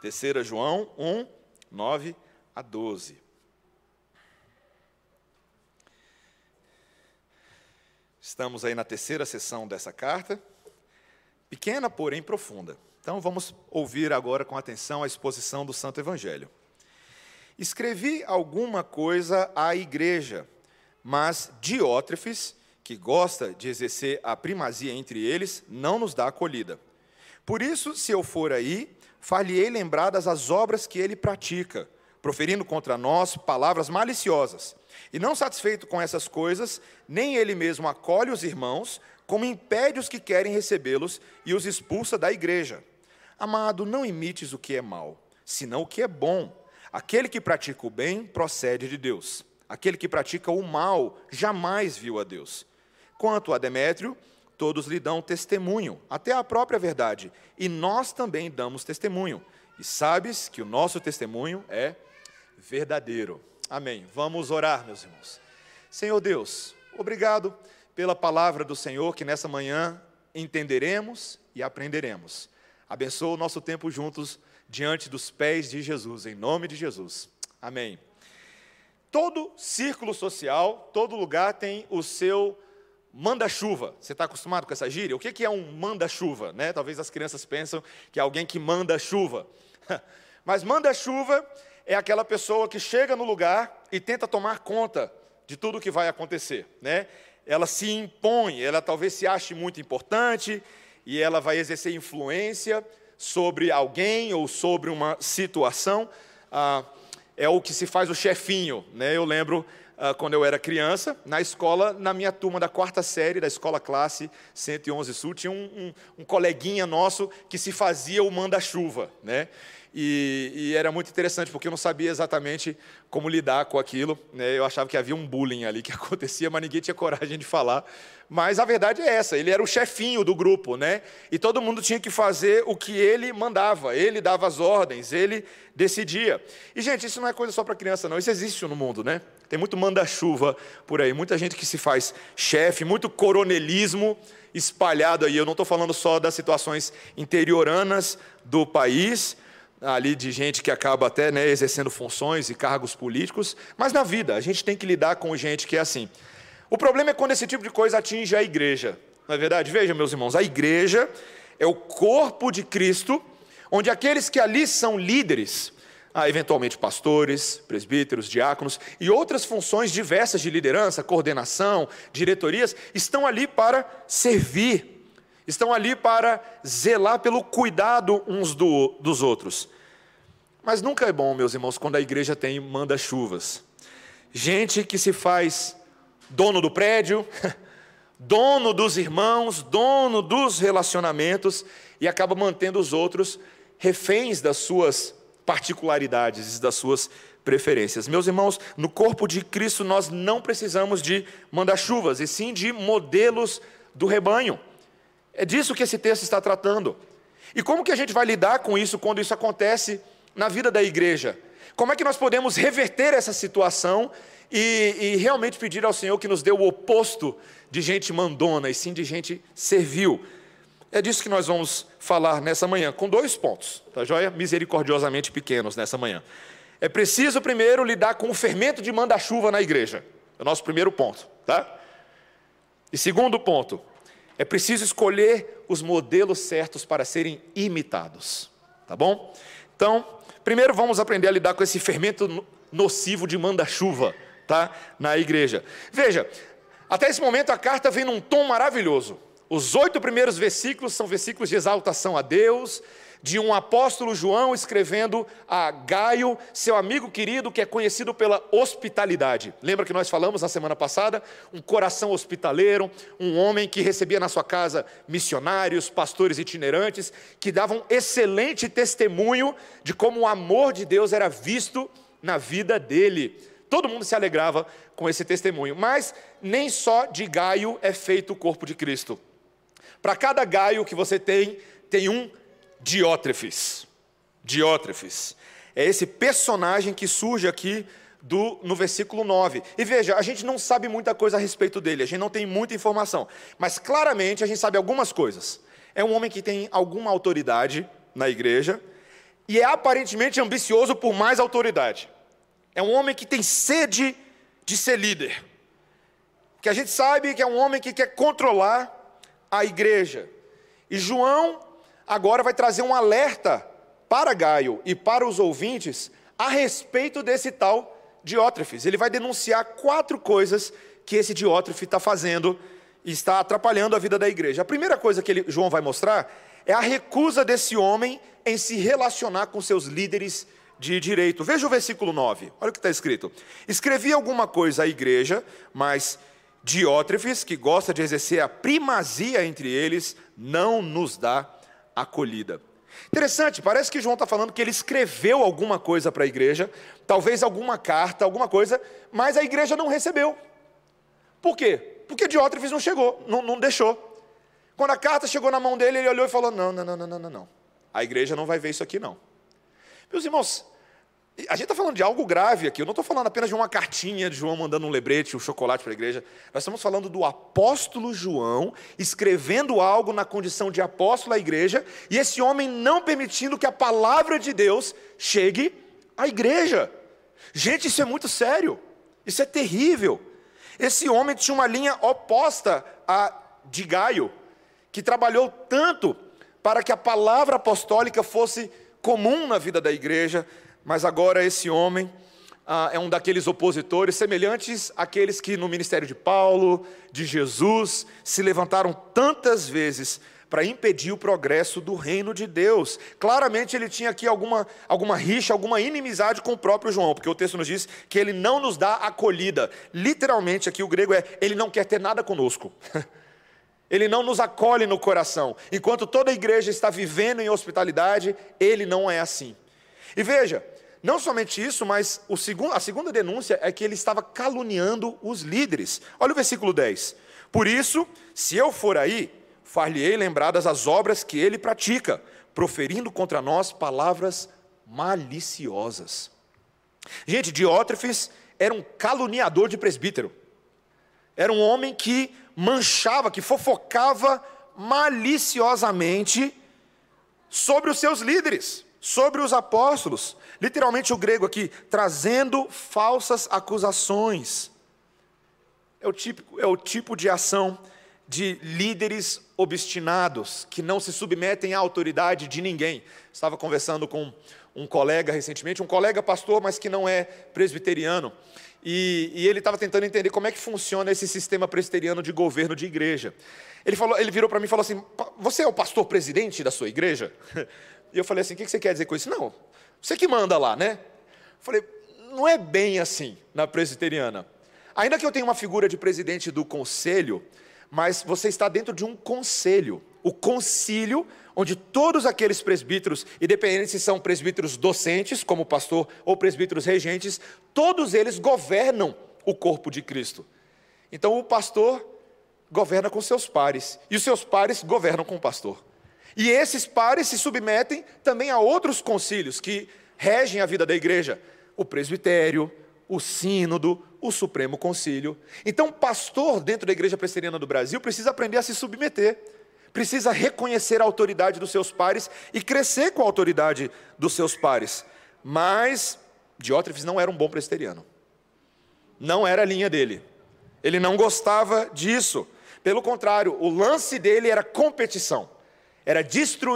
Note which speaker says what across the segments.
Speaker 1: Terceira João 1, 9 a 12. Estamos aí na terceira sessão dessa carta, pequena, porém profunda. Então vamos ouvir agora com atenção a exposição do Santo Evangelho. Escrevi alguma coisa à igreja, mas Diótrefes, que gosta de exercer a primazia entre eles, não nos dá acolhida. Por isso, se eu for aí, far-lhe-ei lembradas as obras que ele pratica, proferindo contra nós palavras maliciosas. E não satisfeito com essas coisas, nem ele mesmo acolhe os irmãos, como impede os que querem recebê-los e os expulsa da igreja. Amado, não imites o que é mal, senão o que é bom. Aquele que pratica o bem procede de Deus. Aquele que pratica o mal jamais viu a Deus. Quanto a Demétrio, todos lhe dão testemunho, até a própria verdade, e nós também damos testemunho. E sabes que o nosso testemunho é verdadeiro. Amém. Vamos orar, meus irmãos. Senhor Deus, obrigado pela palavra do Senhor que nessa manhã entenderemos e aprenderemos. Abençoa o nosso tempo juntos diante dos pés de Jesus, em nome de Jesus. Amém. Todo círculo social, todo lugar tem o seu Manda-chuva, você está acostumado com essa gíria? O que é um manda-chuva? Né? Talvez as crianças pensam que é alguém que manda chuva. Mas manda-chuva é aquela pessoa que chega no lugar e tenta tomar conta de tudo o que vai acontecer. Né? Ela se impõe, ela talvez se ache muito importante e ela vai exercer influência sobre alguém ou sobre uma situação. Ah, é o que se faz o chefinho. Né? Eu lembro quando eu era criança, na escola, na minha turma da quarta série, da escola classe 111 Sul, tinha um, um, um coleguinha nosso que se fazia o manda-chuva, né? E, e, era muito interessante, porque eu não sabia exatamente como lidar com aquilo. Né? Eu achava que havia um bullying ali que acontecia, mas ninguém tinha coragem de falar. Mas a verdade é essa: ele era o chefinho do grupo, né? e todo mundo tinha que fazer o que ele mandava. Ele dava as ordens, ele decidia. E, gente, isso não é coisa só para criança, não. Isso existe no mundo, né? Tem muito manda-chuva por aí, muita gente que se faz chefe, muito coronelismo espalhado aí. Eu não estou falando só das situações interioranas do país, ali de gente que acaba até né, exercendo funções e cargos políticos, mas na vida a gente tem que lidar com gente que é assim. O problema é quando esse tipo de coisa atinge a igreja, não é verdade? Veja, meus irmãos, a igreja é o corpo de Cristo, onde aqueles que ali são líderes, ah, eventualmente pastores, presbíteros, diáconos e outras funções diversas de liderança, coordenação, diretorias, estão ali para servir, estão ali para zelar pelo cuidado uns do, dos outros. Mas nunca é bom, meus irmãos, quando a igreja tem manda-chuvas. Gente que se faz dono do prédio, dono dos irmãos, dono dos relacionamentos e acaba mantendo os outros reféns das suas particularidades e das suas preferências. Meus irmãos, no corpo de Cristo nós não precisamos de mandar-chuvas, e sim de modelos do rebanho. É disso que esse texto está tratando. E como que a gente vai lidar com isso quando isso acontece na vida da igreja? Como é que nós podemos reverter essa situação e, e, realmente pedir ao Senhor que nos dê o oposto de gente mandona e sim de gente servil? É disso que nós vamos falar nessa manhã, com dois pontos, tá joia? Misericordiosamente pequenos nessa manhã. É preciso primeiro lidar com o fermento de manda-chuva na igreja. É o nosso primeiro ponto, tá? E segundo ponto, é preciso escolher os modelos certos para serem imitados, tá bom? Então, primeiro vamos aprender a lidar com esse fermento nocivo de manda-chuva, tá? Na igreja. Veja, até esse momento a carta vem num tom maravilhoso. Os oito primeiros versículos são versículos de exaltação a Deus, de um apóstolo João escrevendo a Gaio, seu amigo querido, que é conhecido pela hospitalidade. Lembra que nós falamos na semana passada? Um coração hospitaleiro, um homem que recebia na sua casa missionários, pastores itinerantes, que davam excelente testemunho de como o amor de Deus era visto na vida dele. Todo mundo se alegrava com esse testemunho, mas nem só de Gaio é feito o corpo de Cristo. Para cada Gaio que você tem, tem um Diótrefes. Diótrefes. É esse personagem que surge aqui do, no versículo 9. E veja, a gente não sabe muita coisa a respeito dele, a gente não tem muita informação, mas claramente a gente sabe algumas coisas. É um homem que tem alguma autoridade na igreja, e é aparentemente ambicioso por mais autoridade. É um homem que tem sede de ser líder. Que a gente sabe que é um homem que quer controlar a igreja. E João agora vai trazer um alerta para Gaio e para os ouvintes a respeito desse tal Diótrefes. Ele vai denunciar quatro coisas que esse Diótrefe está fazendo e está atrapalhando a vida da igreja. A primeira coisa que ele, João vai mostrar é a recusa desse homem em se relacionar com seus líderes de direito. Veja o versículo 9, olha o que está escrito. Escrevi alguma coisa à igreja, mas Diótrefes, que gosta de exercer a primazia entre eles, não nos dá acolhida. Interessante, parece que João está falando que ele escreveu alguma coisa para a igreja, talvez alguma carta, alguma coisa, mas a igreja não recebeu. Por quê? Porque Diótrefes não chegou, não, não deixou. Quando a carta chegou na mão dele, ele olhou e falou: não, não, não, não, não, não. A igreja não vai ver isso aqui, não. Meus irmãos, a gente está falando de algo grave aqui. Eu não estou falando apenas de uma cartinha de João mandando um lebrete, um chocolate para a igreja. Nós estamos falando do apóstolo João escrevendo algo na condição de apóstolo à igreja e esse homem não permitindo que a palavra de Deus chegue à igreja. Gente, isso é muito sério. Isso é terrível. Esse homem tinha uma linha oposta a de Gaio, que trabalhou tanto para que a palavra apostólica fosse comum na vida da igreja, mas agora esse homem ah, é um daqueles opositores semelhantes àqueles que no ministério de Paulo, de Jesus, se levantaram tantas vezes para impedir o progresso do reino de Deus. Claramente ele tinha aqui alguma, alguma rixa, alguma inimizade com o próprio João, porque o texto nos diz que ele não nos dá acolhida. Literalmente aqui o grego é ele não quer ter nada conosco. Ele não nos acolhe no coração. Enquanto toda a igreja está vivendo em hospitalidade, ele não é assim. E veja, não somente isso, mas segundo, a segunda denúncia é que ele estava caluniando os líderes. Olha o versículo 10. Por isso, se eu for aí, far-lhe-ei lembradas as obras que ele pratica, proferindo contra nós palavras maliciosas. Gente, Diótrefes era um caluniador de presbítero. Era um homem que manchava, que fofocava maliciosamente sobre os seus líderes sobre os apóstolos. Literalmente o grego aqui, trazendo falsas acusações. É o, tipo, é o tipo de ação de líderes obstinados, que não se submetem à autoridade de ninguém. Estava conversando com um colega recentemente, um colega pastor, mas que não é presbiteriano. E, e ele estava tentando entender como é que funciona esse sistema presbiteriano de governo de igreja. Ele, falou, ele virou para mim e falou assim: Você é o pastor presidente da sua igreja? E eu falei assim: o que você quer dizer com isso? Não, você que manda lá, né? Eu falei: não é bem assim na presbiteriana. Ainda que eu tenha uma figura de presidente do conselho, mas você está dentro de um conselho. O concílio, onde todos aqueles presbíteros, independente se são presbíteros docentes, como pastor, ou presbíteros regentes, todos eles governam o corpo de Cristo. Então o pastor governa com seus pares, e os seus pares governam com o pastor. E esses pares se submetem também a outros concílios que regem a vida da igreja: o presbitério, o sínodo, o supremo concílio. Então, pastor dentro da igreja presbiteriana do Brasil precisa aprender a se submeter, precisa reconhecer a autoridade dos seus pares e crescer com a autoridade dos seus pares. Mas Diótrefes não era um bom presbiteriano. Não era a linha dele. Ele não gostava disso. Pelo contrário, o lance dele era competição era,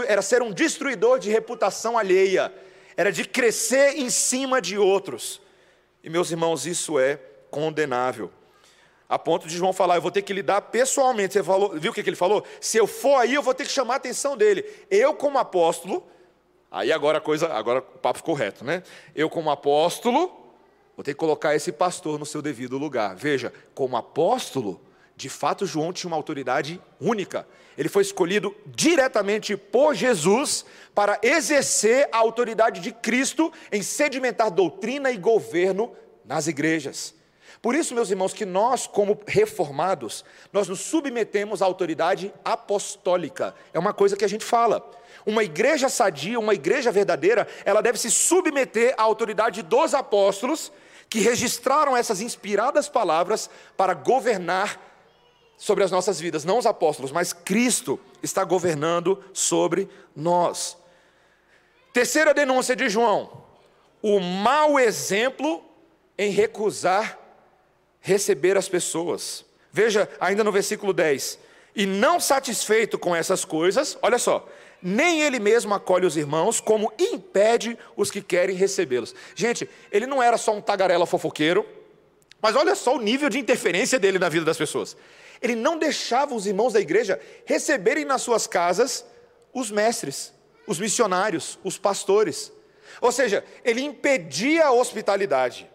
Speaker 1: era ser um destruidor de reputação alheia, era de crescer em cima de outros. E meus irmãos, isso é condenável. A ponto de João falar, eu vou ter que lidar pessoalmente. Você falou, viu o que ele falou? Se eu for aí, eu vou ter que chamar a atenção dele. Eu, como apóstolo, aí agora a coisa, agora o papo ficou reto, né? Eu, como apóstolo, vou ter que colocar esse pastor no seu devido lugar. Veja, como apóstolo, de fato, João tinha uma autoridade única. Ele foi escolhido diretamente por Jesus para exercer a autoridade de Cristo em sedimentar doutrina e governo nas igrejas. Por isso, meus irmãos, que nós, como reformados, nós nos submetemos à autoridade apostólica. É uma coisa que a gente fala. Uma igreja sadia, uma igreja verdadeira, ela deve se submeter à autoridade dos apóstolos que registraram essas inspiradas palavras para governar sobre as nossas vidas, não os apóstolos, mas Cristo está governando sobre nós. Terceira denúncia de João: o mau exemplo em recusar receber as pessoas. Veja ainda no versículo 10: E não satisfeito com essas coisas, olha só, nem ele mesmo acolhe os irmãos, como impede os que querem recebê-los. Gente, ele não era só um tagarela fofoqueiro, mas olha só o nível de interferência dele na vida das pessoas. Ele não deixava os irmãos da igreja receberem nas suas casas os mestres, os missionários, os pastores. Ou seja, ele impedia a hospitalidade.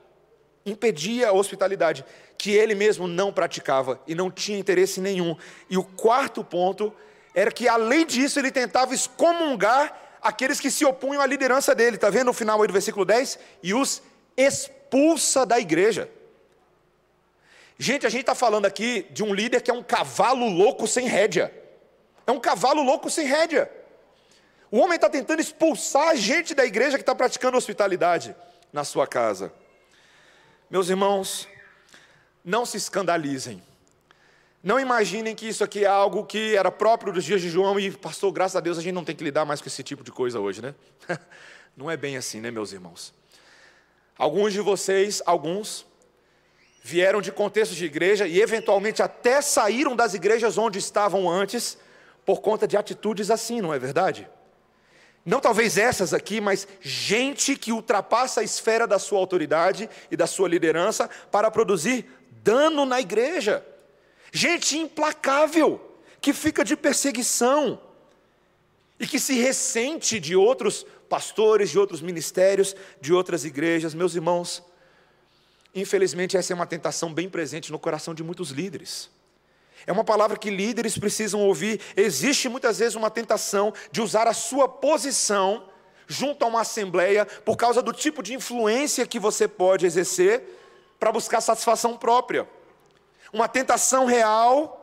Speaker 1: Impedia a hospitalidade, que ele mesmo não praticava e não tinha interesse nenhum. E o quarto ponto era que, além disso, ele tentava excomungar aqueles que se opunham à liderança dele. Está vendo no final aí do versículo 10? E os expulsa da igreja. Gente, a gente está falando aqui de um líder que é um cavalo louco sem rédea. É um cavalo louco sem rédea. O homem está tentando expulsar a gente da igreja que está praticando hospitalidade na sua casa. Meus irmãos, não se escandalizem. Não imaginem que isso aqui é algo que era próprio dos dias de João e, pastor, graças a Deus a gente não tem que lidar mais com esse tipo de coisa hoje, né? Não é bem assim, né, meus irmãos? Alguns de vocês, alguns, vieram de contextos de igreja e eventualmente até saíram das igrejas onde estavam antes por conta de atitudes assim, não é verdade? Não talvez essas aqui, mas gente que ultrapassa a esfera da sua autoridade e da sua liderança para produzir dano na igreja. Gente implacável, que fica de perseguição e que se ressente de outros pastores, de outros ministérios, de outras igrejas. Meus irmãos, infelizmente essa é uma tentação bem presente no coração de muitos líderes. É uma palavra que líderes precisam ouvir. Existe muitas vezes uma tentação de usar a sua posição junto a uma assembleia por causa do tipo de influência que você pode exercer para buscar satisfação própria. Uma tentação real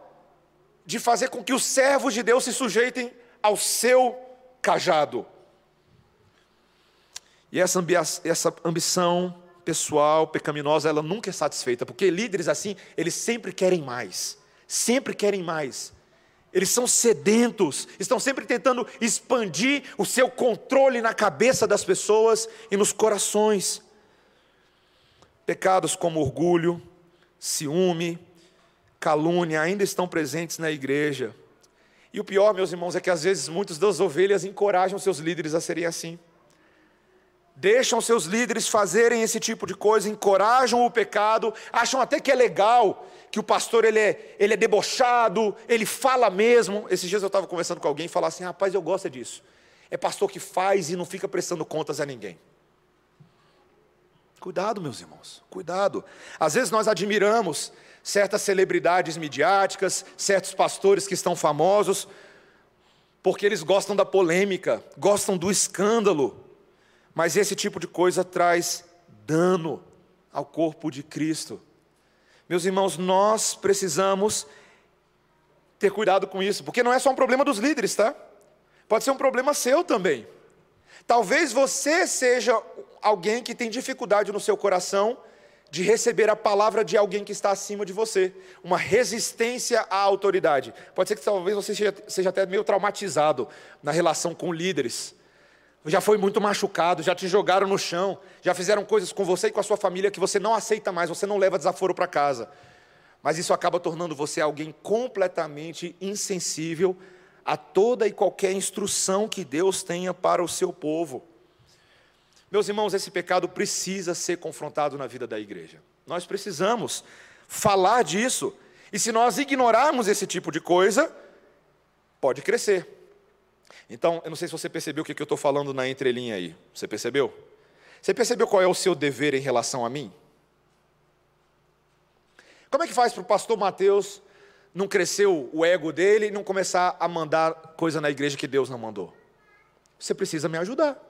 Speaker 1: de fazer com que os servos de Deus se sujeitem ao seu cajado. E essa, ambição pessoal, pecaminosa, ela nunca é satisfeita, porque líderes assim, eles sempre querem mais sempre querem mais. Eles são sedentos, estão sempre tentando expandir o seu controle na cabeça das pessoas e nos corações. Pecados como orgulho, ciúme, calúnia ainda estão presentes na igreja. E o pior, meus irmãos, é que às vezes muitas das ovelhas encorajam seus líderes a serem assim. Deixam seus líderes fazerem esse tipo de coisa, encorajam o pecado, acham até que é legal que o pastor ele é, ele é debochado, ele fala mesmo. Esses dias eu estava conversando com alguém e falava assim: rapaz, eu gosto disso. É pastor que faz e não fica prestando contas a ninguém. Cuidado, meus irmãos, cuidado. Às vezes nós admiramos certas celebridades midiáticas, certos pastores que estão famosos, porque eles gostam da polêmica, gostam do escândalo. Mas esse tipo de coisa traz dano ao corpo de Cristo. Meus irmãos, nós precisamos ter cuidado com isso, porque não é só um problema dos líderes, tá? Pode ser um problema seu também. Talvez você seja alguém que tem dificuldade no seu coração de receber a palavra de alguém que está acima de você, uma resistência à autoridade. Pode ser que talvez você seja, seja até meio traumatizado na relação com líderes já foi muito machucado, já te jogaram no chão, já fizeram coisas com você e com a sua família que você não aceita mais, você não leva desaforo para casa. Mas isso acaba tornando você alguém completamente insensível a toda e qualquer instrução que Deus tenha para o seu povo. Meus irmãos, esse pecado precisa ser confrontado na vida da igreja. Nós precisamos falar disso. E se nós ignorarmos esse tipo de coisa, pode crescer. Então, eu não sei se você percebeu o que eu estou falando na entrelinha aí. Você percebeu? Você percebeu qual é o seu dever em relação a mim? Como é que faz para o pastor Mateus não crescer o ego dele e não começar a mandar coisa na igreja que Deus não mandou? Você precisa me ajudar.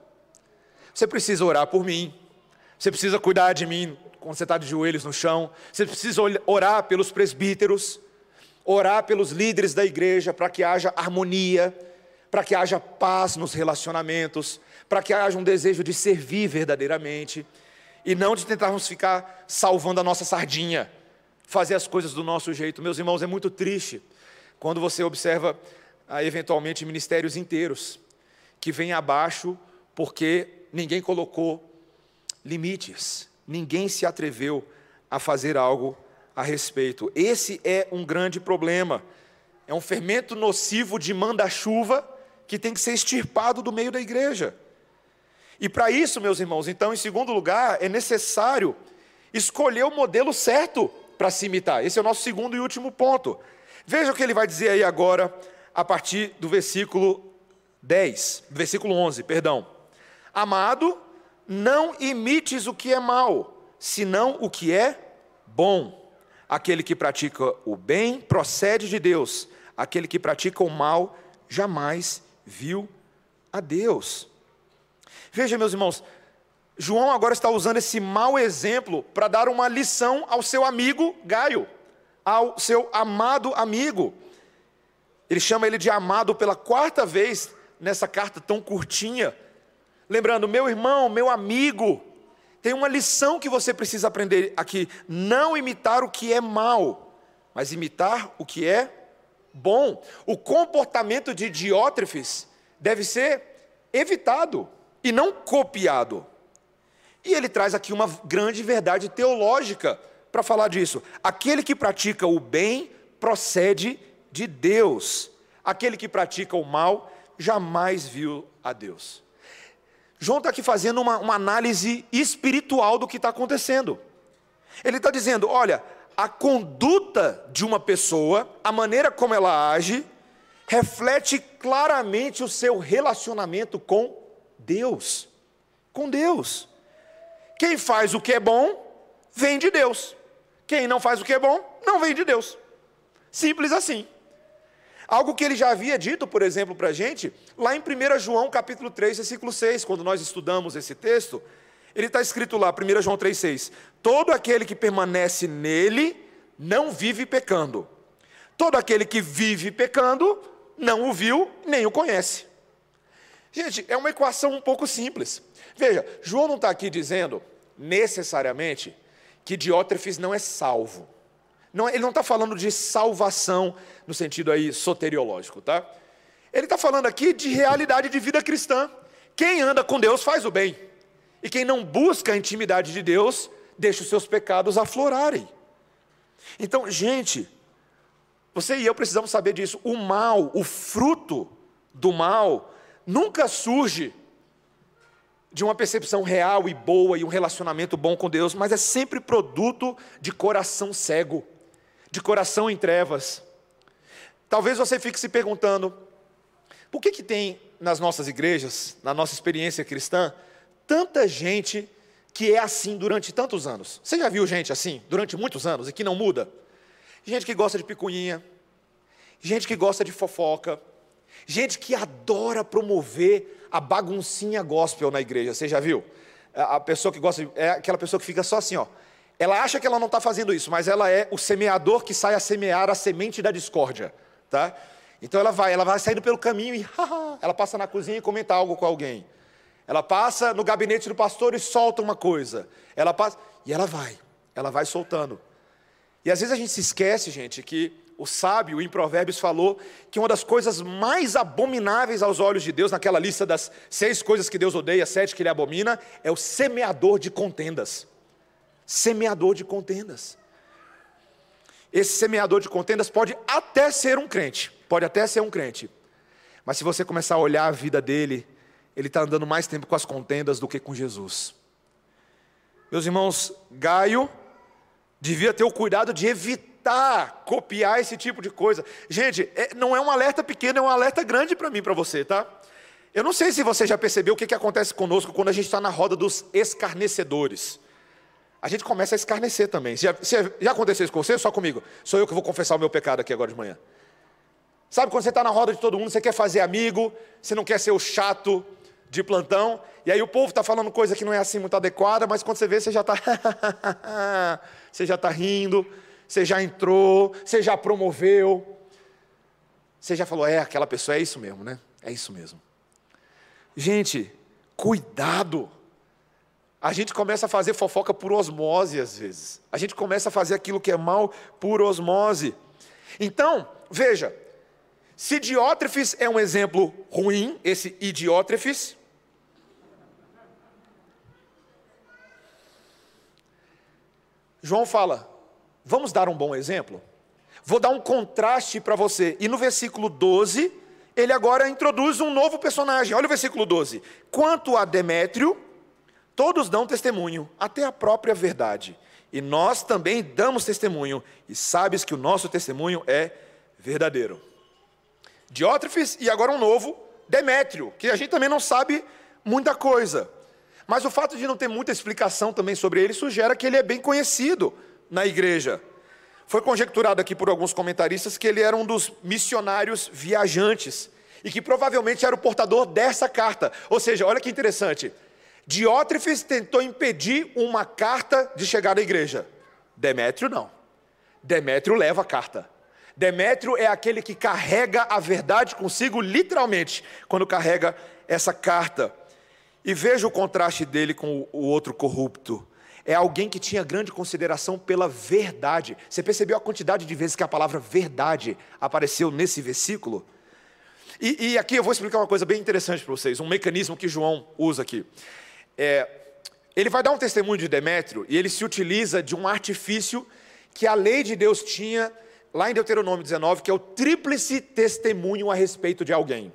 Speaker 1: Você precisa orar por mim. Você precisa cuidar de mim quando você está de joelhos no chão. Você precisa orar pelos presbíteros. Orar pelos líderes da igreja para que haja harmonia para que haja paz nos relacionamentos, para que haja um desejo de servir verdadeiramente e não de tentarmos ficar salvando a nossa sardinha, fazer as coisas do nosso jeito. Meus irmãos, é muito triste quando você observa ah, eventualmente ministérios inteiros que vêm abaixo porque ninguém colocou limites, ninguém se atreveu a fazer algo a respeito. Esse é um grande problema. É um fermento nocivo de manda-chuva que tem que ser extirpado do meio da igreja. E para isso, meus irmãos, então, em segundo lugar, é necessário escolher o modelo certo para se imitar. Esse é o nosso segundo e último ponto. Veja o que ele vai dizer aí agora, a partir do versículo 10, versículo 11, perdão. Amado, não imites o que é mal, senão o que é bom. Aquele que pratica o bem procede de Deus, aquele que pratica o mal jamais viu a Deus. Veja, meus irmãos, João agora está usando esse mau exemplo para dar uma lição ao seu amigo Gaio, ao seu amado amigo. Ele chama ele de amado pela quarta vez nessa carta tão curtinha. Lembrando, meu irmão, meu amigo, tem uma lição que você precisa aprender aqui: não imitar o que é mal, mas imitar o que é bom. O comportamento de Diótrefes deve ser evitado e não copiado. E ele traz aqui uma grande verdade teológica para falar disso. Aquele que pratica o bem procede de Deus. Aquele que pratica o mal jamais viu a Deus. João está aqui fazendo uma, uma análise espiritual do que está acontecendo. Ele está dizendo: olha, a conduta de uma pessoa, a maneira como ela age, reflete claramente o seu relacionamento com Deus. Com Deus. Quem faz o que é bom, vem de Deus. Quem não faz o que é bom, não vem de Deus. Simples assim. Algo que ele já havia dito, por exemplo, para a gente, lá em 1 João capítulo 3, versículo 6, quando nós estudamos esse texto, ele está escrito lá, 1 João 3,6: Todo aquele que permanece nele não vive pecando. Todo aquele que vive pecando não o viu nem o conhece. Gente, é uma equação um pouco simples. Veja, João não está aqui dizendo necessariamente que Diótrefes não é salvo. Não, ele não está falando de salvação no sentido aí soteriológico, tá? Ele está falando aqui de realidade de vida cristã. Quem anda com Deus faz o bem. E quem não busca a intimidade de Deus, deixa os seus pecados aflorarem. Então, gente, você e eu precisamos saber disso. O mal, o fruto do mal, nunca surge de uma percepção real e boa e um relacionamento bom com Deus, mas é sempre produto de coração cego de coração em trevas. Talvez você fique se perguntando: por que, que tem nas nossas igrejas, na nossa experiência cristã, tanta gente que é assim durante tantos anos? Você já viu gente assim durante muitos anos e que não muda? Gente que gosta de picuinha, gente que gosta de fofoca, gente que adora promover a baguncinha gospel na igreja. Você já viu? A pessoa que gosta de, é aquela pessoa que fica só assim, ó. Ela acha que ela não está fazendo isso, mas ela é o semeador que sai a semear a semente da discórdia, tá? Então ela vai, ela vai saindo pelo caminho e ela passa na cozinha e comenta algo com alguém. Ela passa no gabinete do pastor e solta uma coisa. Ela passa e ela vai, ela vai soltando. E às vezes a gente se esquece, gente, que o sábio em Provérbios falou que uma das coisas mais abomináveis aos olhos de Deus, naquela lista das seis coisas que Deus odeia, sete que ele abomina, é o semeador de contendas semeador de contendas. Esse semeador de contendas pode até ser um crente, pode até ser um crente, mas se você começar a olhar a vida dele, ele está andando mais tempo com as contendas do que com Jesus. Meus irmãos, Gaio devia ter o cuidado de evitar copiar esse tipo de coisa. Gente, é, não é um alerta pequeno, é um alerta grande para mim, para você, tá? Eu não sei se você já percebeu o que, que acontece conosco quando a gente está na roda dos escarnecedores a gente começa a escarnecer também. Já, já aconteceu isso com você? Só comigo. Sou eu que vou confessar o meu pecado aqui agora de manhã. Sabe quando você está na roda de todo mundo, você quer fazer amigo, você não quer ser o chato de plantão, e aí o povo está falando coisa que não é assim muito adequada, mas quando você vê, você já está. você já está rindo, você já entrou, você já promoveu. Você já falou, é, aquela pessoa é isso mesmo, né? É isso mesmo. Gente, cuidado a gente começa a fazer fofoca por osmose às vezes. A gente começa a fazer aquilo que é mal por osmose. Então, veja, se Diótrefes é um exemplo ruim, esse Idiótrefes, João fala: vamos dar um bom exemplo? Vou dar um contraste para você. E no versículo 12, ele agora introduz um novo personagem. Olha o versículo 12. Quanto a Demétrio, todos dão testemunho, até a própria verdade. E nós também damos testemunho, e sabes que o nosso testemunho é verdadeiro. Diótrefes e agora um novo, Demétrio, que a gente também não sabe muita coisa. Mas o fato de não ter muita explicação também sobre ele sugere que ele é bem conhecido na igreja. Foi conjecturado aqui por alguns comentaristas que ele era um dos missionários viajantes e que provavelmente era o portador dessa carta. Ou seja, olha que interessante. Diótrefes tentou impedir uma carta de chegar à igreja. Demétrio não. Demétrio leva a carta. Demétrio é aquele que carrega a verdade consigo, literalmente, quando carrega essa carta. E veja o contraste dele com o outro corrupto. É alguém que tinha grande consideração pela verdade. Você percebeu a quantidade de vezes que a palavra verdade apareceu nesse versículo? E, e aqui eu vou explicar uma coisa bem interessante para vocês, um mecanismo que João usa aqui. É, ele vai dar um testemunho de Demétrio e ele se utiliza de um artifício que a lei de Deus tinha lá em Deuteronômio 19, que é o tríplice testemunho a respeito de alguém.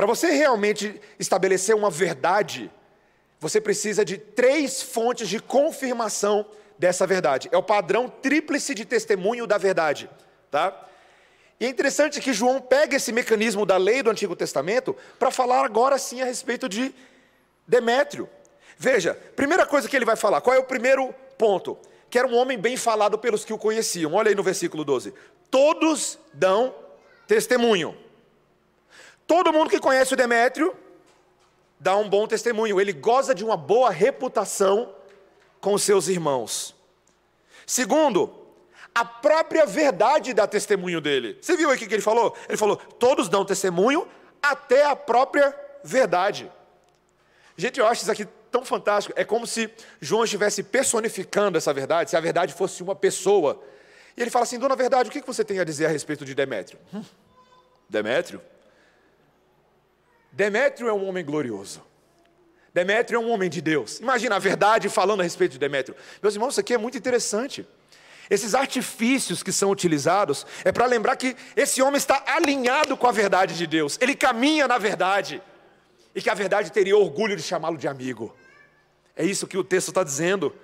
Speaker 1: Para você realmente estabelecer uma verdade, você precisa de três fontes de confirmação dessa verdade. É o padrão tríplice de testemunho da verdade, tá? E é interessante que João pega esse mecanismo da lei do Antigo Testamento para falar agora sim a respeito de Demétrio. Veja, primeira coisa que ele vai falar, qual é o primeiro ponto? Que era um homem bem falado pelos que o conheciam. Olha aí no versículo 12. Todos dão testemunho. Todo mundo que conhece o Demétrio dá um bom testemunho, ele goza de uma boa reputação com seus irmãos. Segundo, a própria verdade dá testemunho dele. Você viu aqui que ele falou? Ele falou: todos dão testemunho, até a própria verdade. Gente, eu acho isso aqui tão fantástico. É como se João estivesse personificando essa verdade, se a verdade fosse uma pessoa. E ele fala assim: Dona Verdade, o que você tem a dizer a respeito de Demétrio? Hum, Demétrio? Demétrio é um homem glorioso. Demétrio é um homem de Deus. Imagina a verdade falando a respeito de Demétrio. Meus irmãos, isso aqui é muito interessante. Esses artifícios que são utilizados é para lembrar que esse homem está alinhado com a verdade de Deus. Ele caminha na verdade. E que a verdade teria orgulho de chamá-lo de amigo. É isso que o texto está dizendo.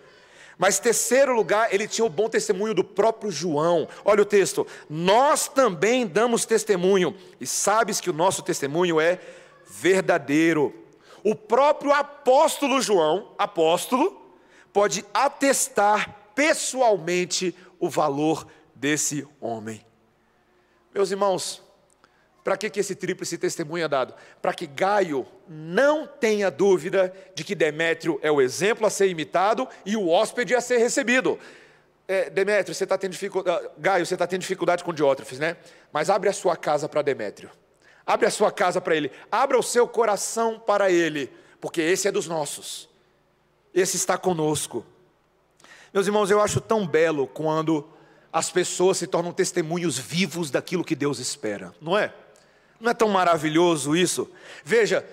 Speaker 1: Mas, terceiro lugar, ele tinha o bom testemunho do próprio João. Olha o texto: Nós também damos testemunho, e sabes que o nosso testemunho é verdadeiro. O próprio apóstolo João, apóstolo, pode atestar pessoalmente o valor desse homem. Meus irmãos, para que, que esse tríplice testemunho é dado? Para que Gaio não tenha dúvida de que Demétrio é o exemplo a ser imitado e o hóspede a ser recebido. É, Demétrio, você está tendo dificuldade, Gaio, você está tendo dificuldade com Diótrefes, né? Mas abre a sua casa para Demétrio. Abre a sua casa para Ele. Abra o seu coração para Ele, porque esse é dos nossos. Esse está conosco. Meus irmãos, eu acho tão belo quando as pessoas se tornam testemunhos vivos daquilo que Deus espera, não é? Não é tão maravilhoso isso? Veja,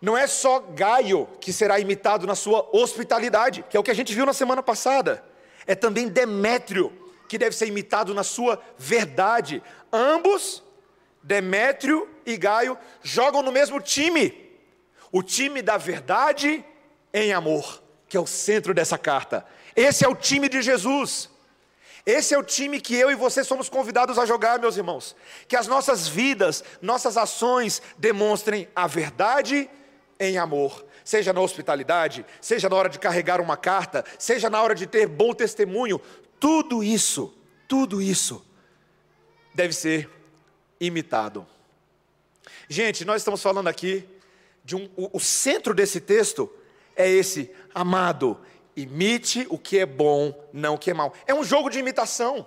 Speaker 1: não é só Gaio que será imitado na sua hospitalidade, que é o que a gente viu na semana passada. É também Demétrio que deve ser imitado na sua verdade. Ambos Demétrio e Gaio jogam no mesmo time, o time da verdade em amor, que é o centro dessa carta. Esse é o time de Jesus. Esse é o time que eu e você somos convidados a jogar, meus irmãos. Que as nossas vidas, nossas ações demonstrem a verdade em amor. Seja na hospitalidade, seja na hora de carregar uma carta, seja na hora de ter bom testemunho. Tudo isso, tudo isso deve ser imitado. Gente, nós estamos falando aqui de um. O, o centro desse texto é esse, amado, imite o que é bom, não o que é mal. É um jogo de imitação.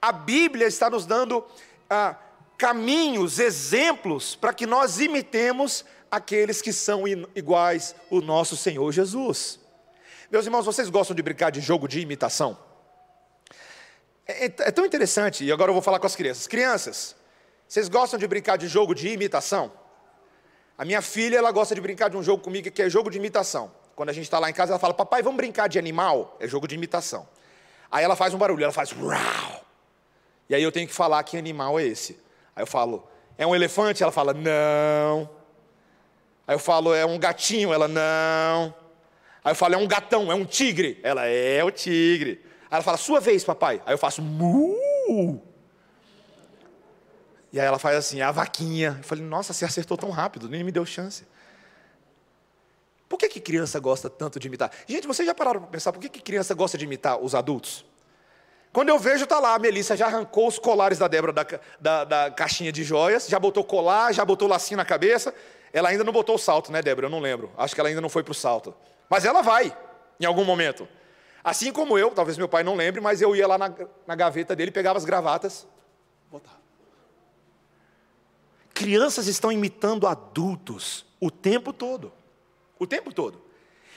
Speaker 1: A Bíblia está nos dando ah, caminhos, exemplos, para que nós imitemos aqueles que são iguais o nosso Senhor Jesus. Meus irmãos, vocês gostam de brincar de jogo de imitação? É, é, é tão interessante, e agora eu vou falar com as crianças. Crianças, vocês gostam de brincar de jogo de imitação? A minha filha, ela gosta de brincar de um jogo comigo que é jogo de imitação. Quando a gente está lá em casa, ela fala: Papai, vamos brincar de animal? É jogo de imitação. Aí ela faz um barulho, ela faz uau. E aí eu tenho que falar que animal é esse. Aí eu falo, é um elefante? Ela fala, não. Aí eu falo, é um gatinho? Ela, não. Aí eu falo, é um gatão, é um tigre? Ela, é o tigre. Aí ela fala, sua vez, papai. Aí eu faço, mu. E aí ela faz assim, a vaquinha. Eu falei, nossa, você acertou tão rápido, nem me deu chance. Por que, que criança gosta tanto de imitar? Gente, vocês já pararam para pensar por que, que criança gosta de imitar os adultos? Quando eu vejo, está lá, a Melissa já arrancou os colares da Débora da, da, da, caixinha de joias, já botou colar, já botou lacinho na cabeça. Ela ainda não botou o salto, né, Débora? Eu não lembro. Acho que ela ainda não foi para o salto. Mas ela vai, em algum momento. Assim como eu, talvez meu pai não lembre, mas eu ia lá na, na gaveta dele, pegava as gravatas, botava. Crianças estão imitando adultos o tempo todo. O tempo todo.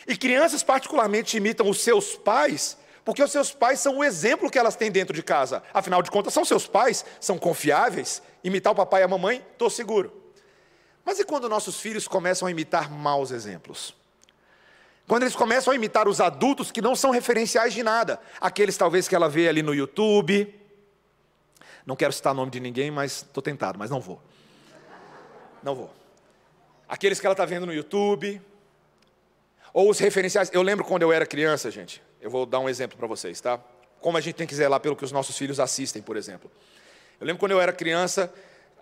Speaker 1: E crianças, particularmente, imitam os seus pais, porque os seus pais são o exemplo que elas têm dentro de casa. Afinal de contas, são seus pais, são confiáveis. Imitar o papai e a mamãe, estou seguro. Mas e quando nossos filhos começam a imitar maus exemplos? Quando eles começam a imitar os adultos que não são referenciais de nada, aqueles talvez que ela vê ali no YouTube. Não quero citar o nome de ninguém, mas estou tentado, mas não vou. Não vou. Aqueles que ela está vendo no YouTube, ou os referenciais. Eu lembro quando eu era criança, gente. Eu vou dar um exemplo para vocês, tá? Como a gente tem que zelar pelo que os nossos filhos assistem, por exemplo. Eu lembro quando eu era criança,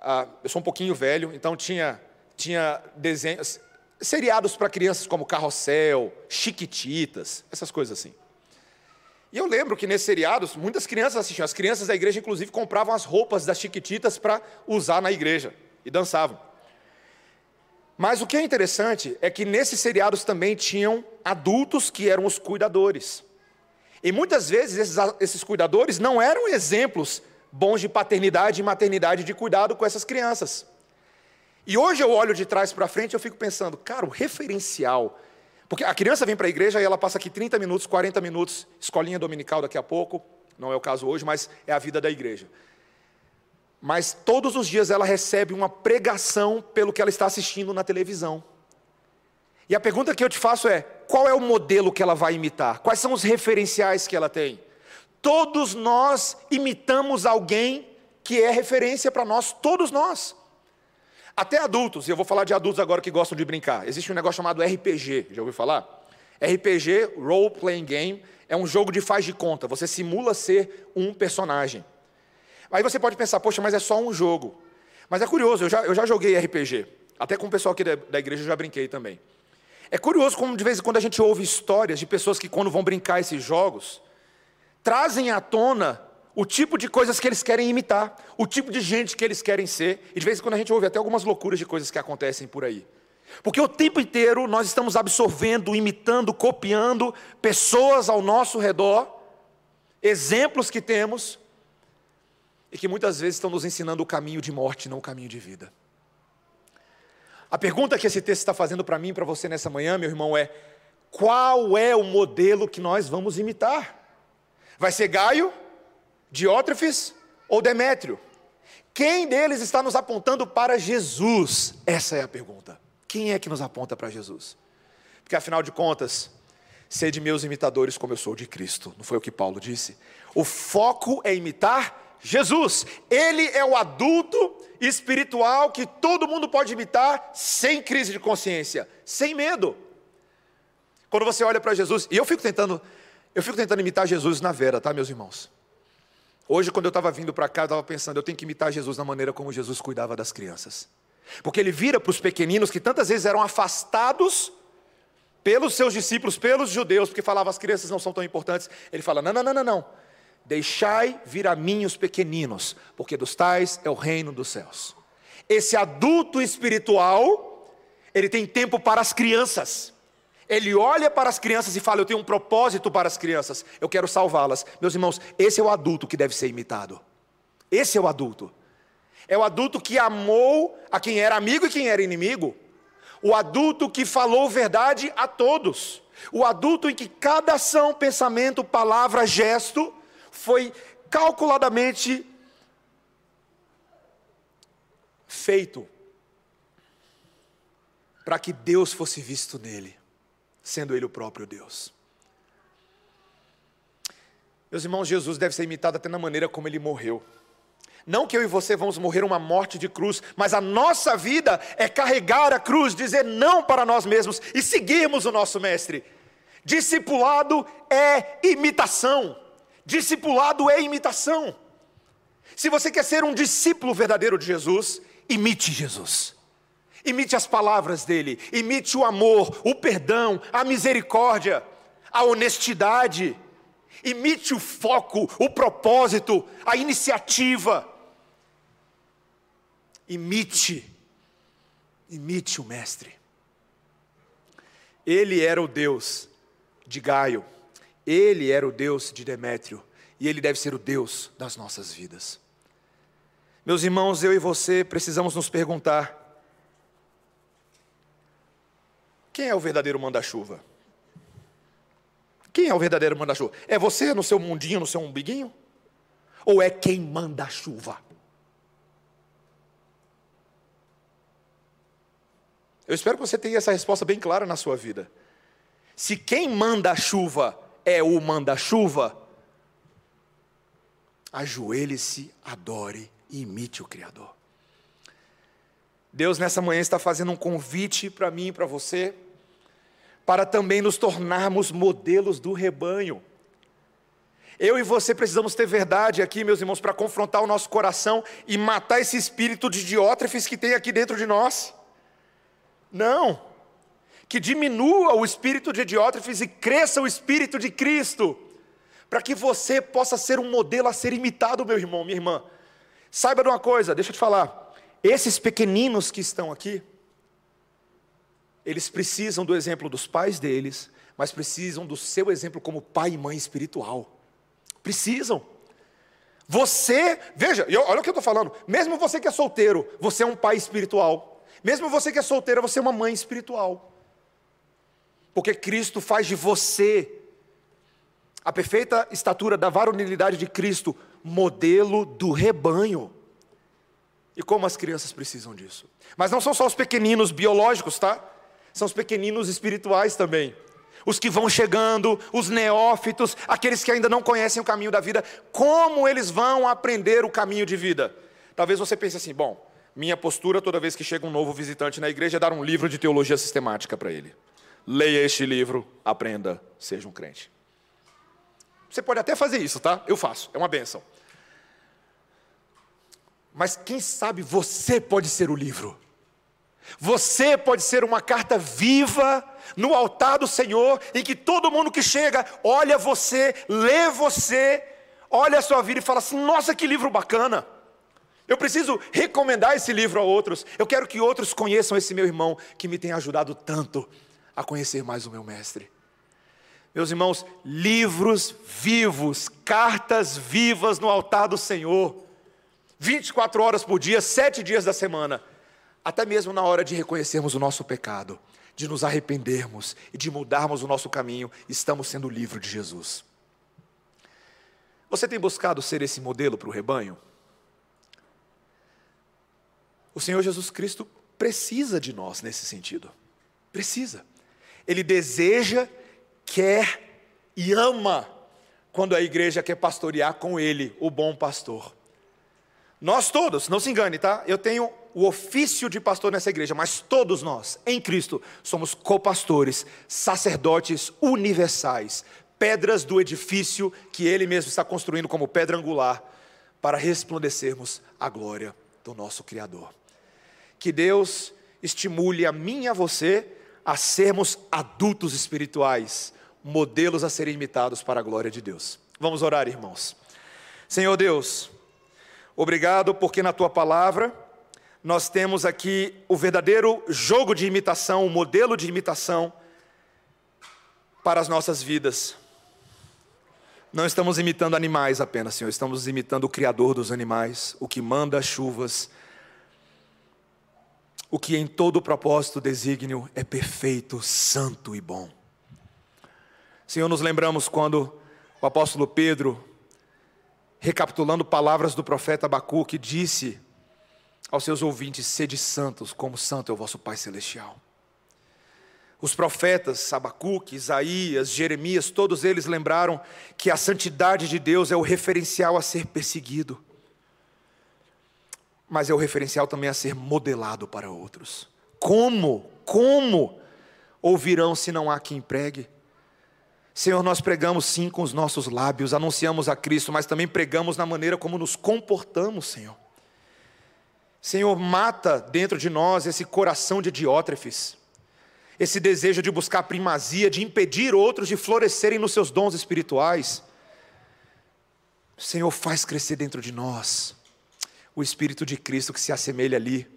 Speaker 1: ah, eu sou um pouquinho velho, então tinha, tinha desenhos, seriados para crianças como Carrossel, Chiquititas, essas coisas assim. E eu lembro que nesses seriados, muitas crianças assistiam. As crianças da igreja, inclusive, compravam as roupas das Chiquititas para usar na igreja e dançavam. Mas o que é interessante é que nesses seriados também tinham adultos que eram os cuidadores. E muitas vezes esses, esses cuidadores não eram exemplos bons de paternidade e maternidade de cuidado com essas crianças. E hoje eu olho de trás para frente e eu fico pensando, cara, o referencial. Porque a criança vem para a igreja e ela passa aqui 30 minutos, 40 minutos, escolinha dominical daqui a pouco, não é o caso hoje, mas é a vida da igreja mas todos os dias ela recebe uma pregação pelo que ela está assistindo na televisão. E a pergunta que eu te faço é: qual é o modelo que ela vai imitar? Quais são os referenciais que ela tem? Todos nós imitamos alguém que é referência para nós, todos nós. Até adultos, e eu vou falar de adultos agora que gostam de brincar. Existe um negócio chamado RPG, já ouviu falar? RPG, Role Playing Game, é um jogo de faz de conta. Você simula ser um personagem. Aí você pode pensar, poxa, mas é só um jogo. Mas é curioso, eu já, eu já joguei RPG. Até com o pessoal aqui da, da igreja eu já brinquei também. É curioso como de vez em quando a gente ouve histórias de pessoas que, quando vão brincar esses jogos, trazem à tona o tipo de coisas que eles querem imitar, o tipo de gente que eles querem ser. E de vez em quando a gente ouve até algumas loucuras de coisas que acontecem por aí. Porque o tempo inteiro nós estamos absorvendo, imitando, copiando pessoas ao nosso redor, exemplos que temos, e que muitas vezes estão nos ensinando o caminho de morte, não o caminho de vida. A pergunta que esse texto está fazendo para mim e para você nessa manhã, meu irmão, é: qual é o modelo que nós vamos imitar? Vai ser Gaio, Diótrefes ou Demétrio? Quem deles está nos apontando para Jesus? Essa é a pergunta. Quem é que nos aponta para Jesus? Porque afinal de contas, sede meus imitadores como eu sou de Cristo. Não foi o que Paulo disse? O foco é imitar Jesus. Ele é o adulto espiritual que todo mundo pode imitar sem crise de consciência, sem medo. Quando você olha para Jesus, e eu fico tentando, eu fico tentando imitar Jesus na vera, tá, meus irmãos? Hoje, quando eu estava vindo para cá, eu estava pensando, eu tenho que imitar Jesus na maneira como Jesus cuidava das crianças. Porque ele vira para os pequeninos que tantas vezes eram afastados pelos seus discípulos, pelos judeus, porque falava as crianças não são tão importantes. Ele fala: não, não, não, não, não. Deixai vir a mim os pequeninos, porque dos tais é o reino dos céus. Esse adulto espiritual, ele tem tempo para as crianças. Ele olha para as crianças e fala: Eu tenho um propósito para as crianças, eu quero salvá-las. Meus irmãos, esse é o adulto que deve ser imitado. Esse é o adulto. É o adulto que amou a quem era amigo e quem era inimigo. O adulto que falou verdade a todos. O adulto em que cada ação, pensamento, palavra, gesto foi calculadamente feito para que Deus fosse visto nele, sendo ele o próprio Deus. Meus irmãos, Jesus deve ser imitado até na maneira como ele morreu. Não que eu e você vamos morrer uma morte de cruz, mas a nossa vida é carregar a cruz, dizer não para nós mesmos e seguirmos o nosso Mestre. Discipulado é imitação. Discipulado é imitação. Se você quer ser um discípulo verdadeiro de Jesus, imite Jesus. Imite as palavras dele, imite o amor, o perdão, a misericórdia, a honestidade. Imite o foco, o propósito, a iniciativa. Imite, imite o Mestre. Ele era o Deus de Gaio, ele era o Deus de Demétrio, e ele deve ser o Deus das nossas vidas. Meus irmãos, eu e você precisamos nos perguntar: quem é o verdadeiro manda-chuva? Quem é o verdadeiro manda-chuva? É você no seu mundinho, no seu umbiguinho? Ou é quem manda a chuva? Eu espero que você tenha essa resposta bem clara na sua vida. Se quem manda a chuva é o manda-chuva, ajoelhe-se, adore e imite o Criador. Deus nessa manhã está fazendo um convite para mim e para você para também nos tornarmos modelos do rebanho. Eu e você precisamos ter verdade aqui, meus irmãos, para confrontar o nosso coração e matar esse espírito de diótrefes que tem aqui dentro de nós. Não. Que diminua o espírito de diótrefes e cresça o espírito de Cristo, para que você possa ser um modelo a ser imitado, meu irmão, minha irmã. Saiba de uma coisa, deixa eu te falar. Esses pequeninos que estão aqui, eles precisam do exemplo dos pais deles, mas precisam do seu exemplo como pai e mãe espiritual. Precisam. Você, veja, olha o que eu estou falando. Mesmo você que é solteiro, você é um pai espiritual. Mesmo você que é solteira, você é uma mãe espiritual. Porque Cristo faz de você a perfeita estatura da varonilidade de Cristo, modelo do rebanho. E como as crianças precisam disso. Mas não são só os pequeninos biológicos, tá? são os pequeninos espirituais também. Os que vão chegando, os neófitos, aqueles que ainda não conhecem o caminho da vida, como eles vão aprender o caminho de vida? Talvez você pense assim: bom, minha postura toda vez que chega um novo visitante na igreja é dar um livro de teologia sistemática para ele. Leia este livro, aprenda, seja um crente. Você pode até fazer isso, tá? Eu faço, é uma benção. Mas quem sabe você pode ser o livro. Você pode ser uma carta viva no altar do Senhor, em que todo mundo que chega olha você, lê você, olha a sua vida e fala assim: nossa, que livro bacana. Eu preciso recomendar esse livro a outros. Eu quero que outros conheçam esse meu irmão que me tem ajudado tanto a conhecer mais o meu mestre. Meus irmãos, livros vivos, cartas vivas no altar do Senhor, 24 horas por dia, sete dias da semana até mesmo na hora de reconhecermos o nosso pecado, de nos arrependermos e de mudarmos o nosso caminho, estamos sendo livres de Jesus. Você tem buscado ser esse modelo para o rebanho? O Senhor Jesus Cristo precisa de nós nesse sentido. Precisa. Ele deseja, quer e ama quando a igreja quer pastorear com Ele, o bom pastor. Nós todos, não se engane, tá? Eu tenho o ofício de pastor nessa igreja, mas todos nós, em Cristo, somos copastores, sacerdotes universais, pedras do edifício que Ele mesmo está construindo como pedra angular, para resplandecermos a glória do nosso Criador. Que Deus estimule a mim e a você a sermos adultos espirituais, modelos a serem imitados para a glória de Deus. Vamos orar, irmãos. Senhor Deus, obrigado porque na tua palavra nós temos aqui o verdadeiro jogo de imitação, o modelo de imitação para as nossas vidas. Não estamos imitando animais apenas, Senhor, estamos imitando o Criador dos animais, o que manda as chuvas, o que em todo o propósito desígnio é perfeito, santo e bom. Senhor, nos lembramos quando o apóstolo Pedro, recapitulando palavras do profeta Abacuque, disse aos seus ouvintes: sede santos, como santo é o vosso Pai Celestial. Os profetas, Abacuque, Isaías, Jeremias, todos eles lembraram que a santidade de Deus é o referencial a ser perseguido, mas é o referencial também a ser modelado para outros. Como? Como ouvirão se não há quem pregue? Senhor, nós pregamos sim com os nossos lábios, anunciamos a Cristo, mas também pregamos na maneira como nos comportamos, Senhor. Senhor, mata dentro de nós esse coração de diótrefes esse desejo de buscar primazia, de impedir outros de florescerem nos seus dons espirituais. Senhor, faz crescer dentro de nós o Espírito de Cristo que se assemelha ali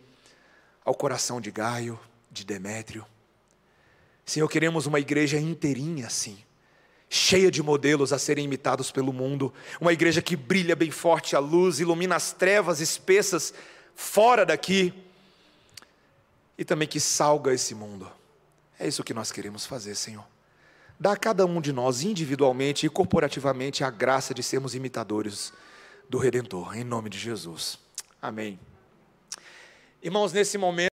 Speaker 1: ao coração de Gaio, de Demétrio. Senhor, queremos uma igreja inteirinha assim, cheia de modelos a serem imitados pelo mundo, uma igreja que brilha bem forte a luz, ilumina as trevas espessas fora daqui e também que salga esse mundo. É isso que nós queremos fazer, Senhor. Dá a cada um de nós, individualmente e corporativamente, a graça de sermos imitadores do Redentor, em nome de Jesus. Amém. Irmãos, nesse momento.